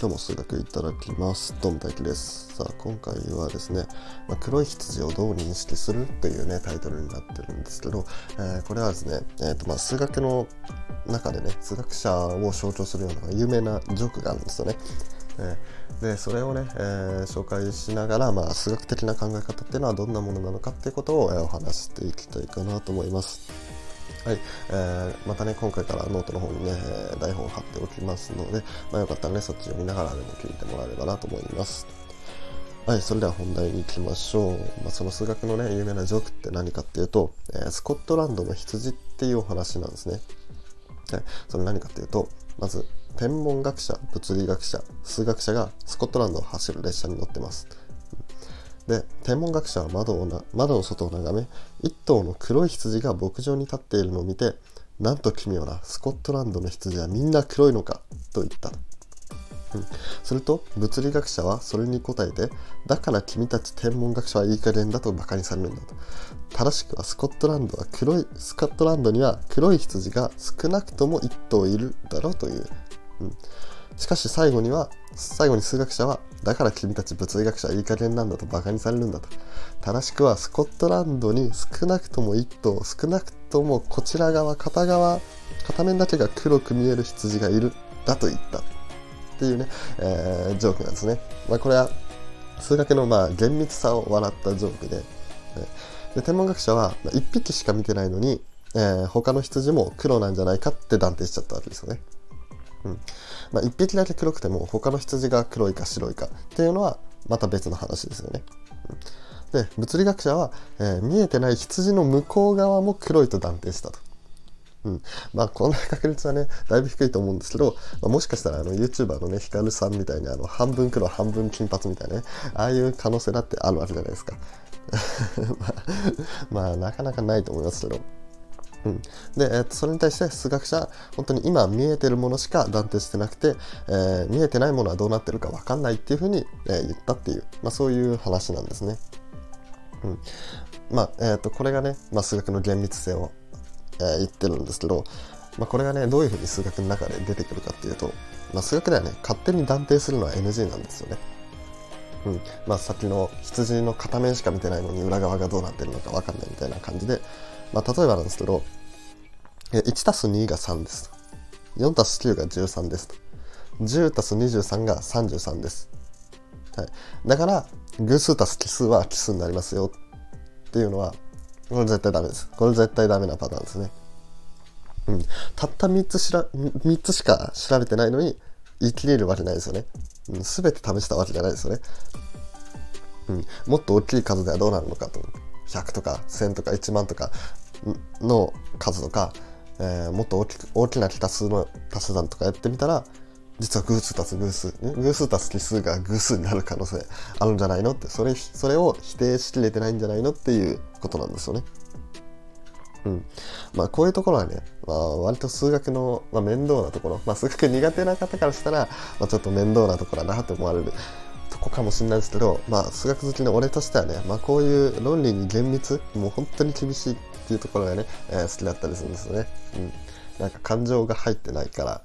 今日も数学いただきます。どうも大輝です。さあ今回はですね、まあ、黒い羊をどう認識するというねタイトルになってるんですけど、えー、これはですね、えーとまあ、数学の中でね数学者を象徴するような有名なジョークがあるんですよね。えでそれをね、えー、紹介しながら、まあ、数学的な考え方っていうのはどんなものなのかっていうことを、え、お話していきたいかなと思います。はい、えー、またね、今回からノートの方にね、台本を貼っておきますので、まあ、よかったらね、そっちを見ながらでも聞いてもらえればなと思います。はい、それでは本題に行きましょう。まあ、その数学のね、有名なジョークって何かっていうと、えー、スコットランドの羊っていうお話なんですね。はい、それ何かっていうと、まず、天文学者、物理学者、数学者がスコットランドを走る列車に乗ってます。で天文学者は窓をな窓の外を眺め一頭の黒い羊が牧場に立っているのを見てなんと奇妙なスコットランドの羊はみんな黒いのかと言った、うん、すると物理学者はそれに答えてだから君たち天文学者はいい加減だと馬鹿にされるんだと。正しくはスコットランドは黒いスコットランドには黒い羊が少なくとも1頭いるだろうという、うん。しかし最後には、最後に数学者は、だから君たち物理学者はいい加減なんだと馬鹿にされるんだと。正しくはスコットランドに少なくとも1頭、少なくともこちら側、片側、片面だけが黒く見える羊がいる、だと言った。っていうね、えー、ジョークなんですね。まあこれは、数学のまあ厳密さを笑ったジョークで、で天文学者は1匹しか見てないのに、えー、他の羊も黒なんじゃないかって断定しちゃったわけですよね。うん。まあ、1匹だけ黒くても他の羊が黒いか白いかっていうのはまた別の話ですよね。で物理学者は、えー、見えてない羊の向こう側も黒いと断定したと。うん、まあこんな確率はねだいぶ低いと思うんですけど、まあ、もしかしたらあの YouTuber のねヒカルさんみたいにあの半分黒半分金髪みたいなねああいう可能性だってあるわけじゃないですか。まあ、まあなかなかないと思いますけど。うん、で、えー、とそれに対して数学者本当に今見えてるものしか断定してなくて、えー、見えてないものはどうなってるか分かんないっていうふうに、えー、言ったっていう、まあ、そういう話なんですね。うんまあえー、とこれがね、まあ、数学の厳密性を、えー、言ってるんですけど、まあ、これがねどういうふうに数学の中で出てくるかっていうと、まあ、数学ではね勝手に断定するのは NG なんですよね。うんまあ、さっきの羊の片面しか見てないのに裏側がどうなってるのか分かんないみたいな感じで、まあ、例えばなんですけど、1たす2が3です。4たす9が13です。10たす23が33です。はい。だから、偶数たす奇数は奇数になりますよっていうのは、これ絶対ダメです。これ絶対ダメなパターンですね。うん。たった3つしら、3つしか調べてないのに、言い切れるわけないですよね。うん、全て試したわけじゃないですよね。うん。もっと大きい数ではどうなるのかと。100とか1000とか1万とかの数とか、えー、もっと大きく大きな奇数の足し算とかやってみたら実は偶数足す偶数、偶数足す奇数が偶数になる可能性あるんじゃないのってそれそれを否定しきれてないんじゃないのっていうことなんですよね。うん、まあこういうところはね、まあ、割と数学の、まあ、面倒なところ、まあ、数学苦手な方からしたら、まあ、ちょっと面倒なところだなって思われるとこかもしれないですけど、まあ、数学好きの俺としてはね、まあ、こういう論理に厳密もう本当に厳しいっていうところがね、えー、好きだったりするんですよね。うん。なんか感情が入ってないから、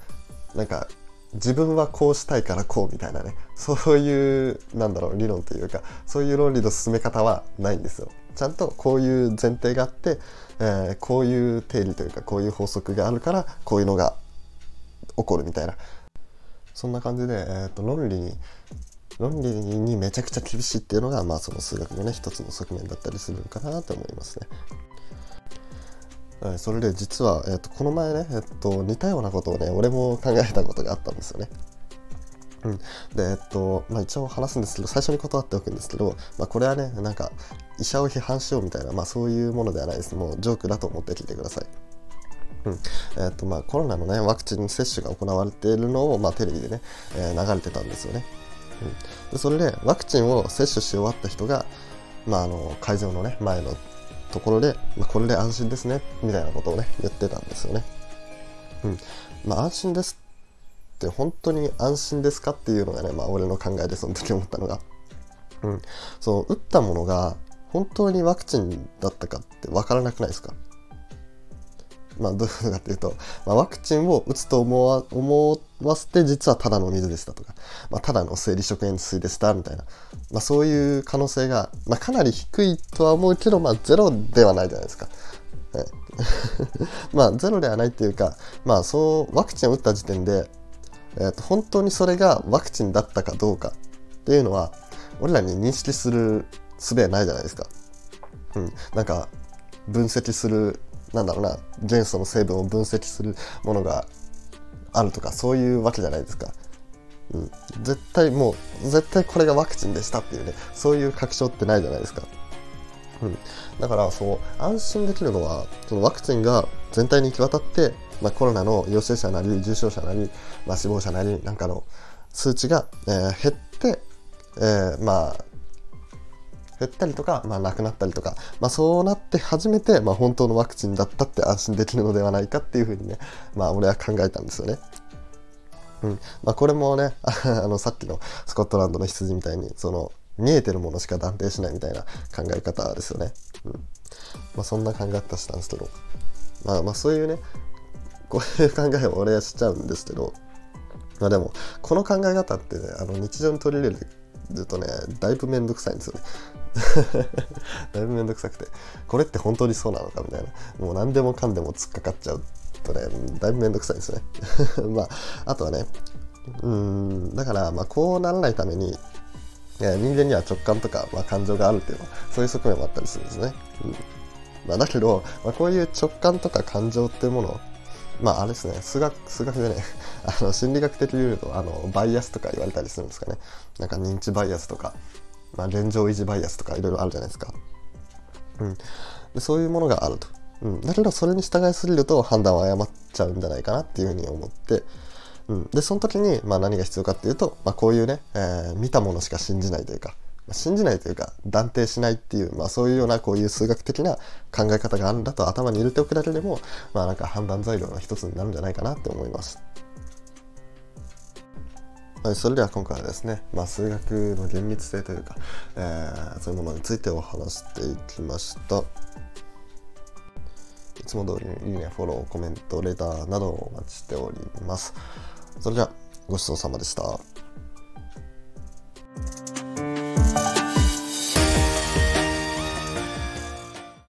なんか自分はこうしたいからこうみたいなね、そういう、なんだろう、理論というか、そういう論理の進め方はないんですよ。ちゃんとこういう前提があって、えー、こういう定理というか、こういう法則があるから、こういうのが起こるみたいな。そんな感じで、えーと論理に論理にめちゃくちゃ厳しいっていうのが、まあ、その数学のね一つの側面だったりするのかなと思いますね。それで実は、えー、とこの前ね、えー、と似たようなことをね俺も考えたことがあったんですよね。うん、でえっとまあ一応話すんですけど最初に断っておくんですけど、まあ、これはねなんか医者を批判しようみたいな、まあ、そういうものではないですもうジョークだと思って聞いてください。うんえーとまあ、コロナの、ね、ワクチン接種が行われているのを、まあ、テレビでね、えー、流れてたんですよね。うん、でそれでワクチンを接種し終わった人が、まあ、あの会場の、ね、前のところで、まあ、これで安心ですねみたいなことをね言ってたんですよね。うん。まあ、安心ですって本当に安心ですかっていうのがね、まあ、俺の考えでその時 思ったのが、うん、そう打ったものが本当にワクチンだったかって分からなくないですか？まあ、どういうことかっていうと、まあ、ワクチンを打つと思わ思わせて実はただの水でしたとか、まあ、ただの生理食塩水でしたみたいな、まあ、そういう可能性が、まあ、かなり低いとは思うけど、まあ、ゼロではないじゃないですか。まあゼロではないっていうか、まあ、そうワクチンを打った時点で、えー、と本当にそれがワクチンだったかどうかっていうのは俺らに認識する術はないじゃないですか。うん、なんか分析するなんだろうな元素の成分を分析するものがあるとかそういうわけじゃないですか。うん、絶対もう絶対これがワクチンでしたっていうねそういう確証ってないじゃないですか。うん、だからそう安心できるのはそのワクチンが全体に行き渡って、まあ、コロナの陽性者なり重症者なり、まあ、死亡者なりなんかの数値が、えー、減って、えー、まあ減ったりとか、まあ、なくなったりとか、まあ、そうなって初めて、まあ、本当のワクチンだったって安心できるのではないかっていうふうにね、まあ、俺は考えたんですよね。うんまあ、これもね あのさっきのスコットランドの羊みたいにその見えてるものしか断定しないみたいな考え方ですよね。うんまあ、そんな考え方したんですけど、まあ、まあそういうねこういう考えを俺はしちゃうんですけど、まあ、でもこの考え方ってねあの日常に取り入れるとねだいぶめんどくさいんですよね。だいぶめんどくさくてこれって本当にそうなのかみたいなもう何でもかんでも突っかかっちゃうとねだいぶめんどくさいんですね まああとはねうんだからまあこうならないために人間には直感とか、まあ、感情があるっていうのはそういう側面もあったりするんですね。うんまあ、だけど、まあ、こういう直感とか感情っていうものまああれですね。数学数学でね あの心理学的に言うとあのバイアスとか言われたりするんですかね。なんか認知バイアスとか、まあ、現状維持バイアスとかいろいろあるじゃないですか、うん、でそういうものがあると、うん、だけどそれに従いすぎると判断を誤っちゃうんじゃないかなっていうふうに思って。うん、でその時に、まあ、何が必要かっていうと、まあ、こういうね、えー、見たものしか信じないというか、信じないというか断定しないっていう、まあ、そういうようなこういう数学的な考え方があるんだと頭に入れておくだけでも、まあ、なんか判断材料の一つになるんじゃないかなって思います。はい、それでは今回はですね、まあ、数学の厳密性というか、えー、そういうものについてお話していきました。いつも通りにいいね、フォロー、コメント、レターなどをお待ちしております。それではごちそうさまでした。